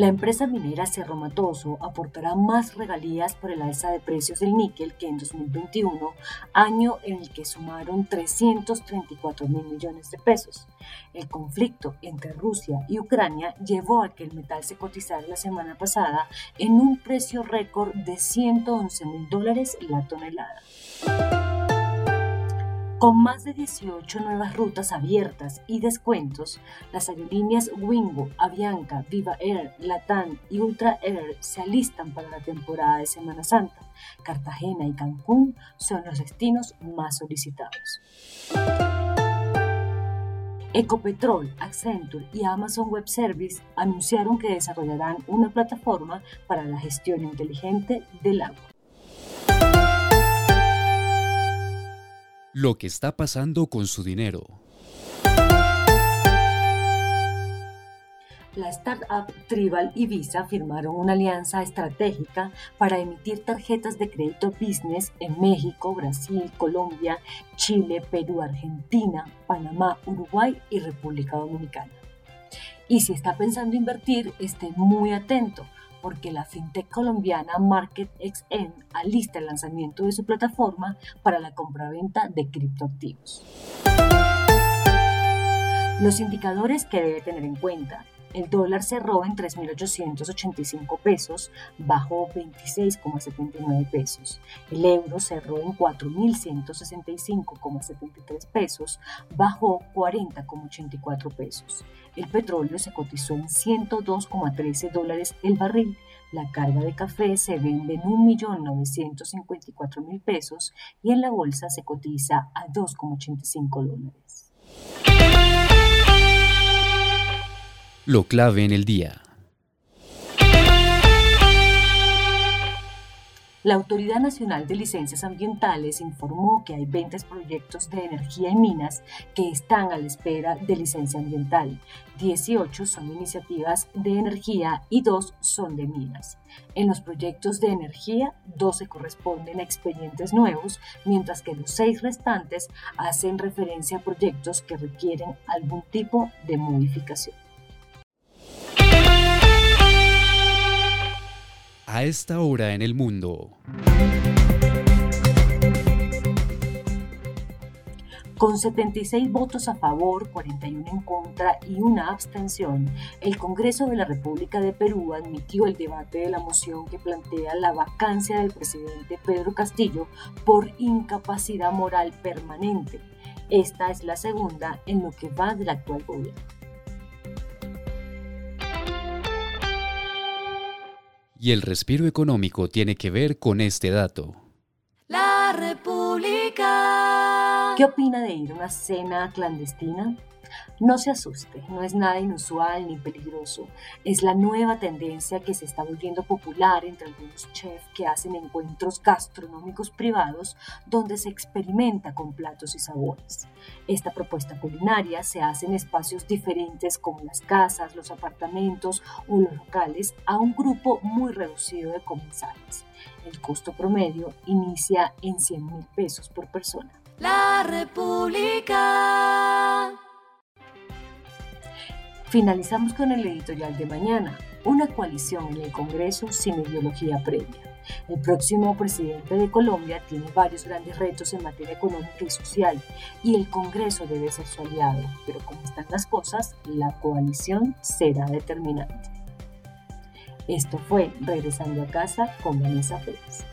la empresa minera Cerro Matoso aportará más regalías por el alza de precios del níquel que en 2021, año en el que sumaron 334 mil millones de pesos. El conflicto entre Rusia y Ucrania llevó a que el metal se cotizara la semana pasada en un precio récord de 111 mil dólares la tonelada. Con más de 18 nuevas rutas abiertas y descuentos, las aerolíneas Wingo, Avianca, Viva Air, Latam y Ultra Air se alistan para la temporada de Semana Santa. Cartagena y Cancún son los destinos más solicitados. Ecopetrol, Accenture y Amazon Web Service anunciaron que desarrollarán una plataforma para la gestión inteligente del agua. Lo que está pasando con su dinero. La startup Tribal y Visa firmaron una alianza estratégica para emitir tarjetas de crédito business en México, Brasil, Colombia, Chile, Perú, Argentina, Panamá, Uruguay y República Dominicana. Y si está pensando invertir, esté muy atento porque la fintech colombiana MarketXN alista el lanzamiento de su plataforma para la compraventa de criptoactivos. Los indicadores que debe tener en cuenta. El dólar cerró en 3.885 pesos, bajó 26,79 pesos. El euro cerró en 4.165,73 pesos, bajó 40,84 pesos. El petróleo se cotizó en 102,13 dólares el barril. La carga de café se vende en 1.954.000 pesos y en la bolsa se cotiza a 2,85 dólares. Lo clave en el día. La Autoridad Nacional de Licencias Ambientales informó que hay 20 proyectos de energía y minas que están a la espera de licencia ambiental. 18 son iniciativas de energía y 2 son de minas. En los proyectos de energía, 12 corresponden a expedientes nuevos, mientras que los 6 restantes hacen referencia a proyectos que requieren algún tipo de modificación. Esta hora en el mundo. Con 76 votos a favor, 41 en contra y una abstención, el Congreso de la República de Perú admitió el debate de la moción que plantea la vacancia del presidente Pedro Castillo por incapacidad moral permanente. Esta es la segunda en lo que va del actual gobierno. Y el respiro económico tiene que ver con este dato. La República. ¿Qué opina de ir a una cena clandestina? No se asuste, no es nada inusual ni peligroso. Es la nueva tendencia que se está volviendo popular entre algunos chefs que hacen encuentros gastronómicos privados donde se experimenta con platos y sabores. Esta propuesta culinaria se hace en espacios diferentes como las casas, los apartamentos o los locales a un grupo muy reducido de comensales. El costo promedio inicia en 100 mil pesos por persona. La República. Finalizamos con el editorial de mañana, una coalición en el Congreso sin ideología previa. El próximo presidente de Colombia tiene varios grandes retos en materia económica y social y el Congreso debe ser su aliado, pero como están las cosas, la coalición será determinante. Esto fue Regresando a casa con Vanessa Pérez.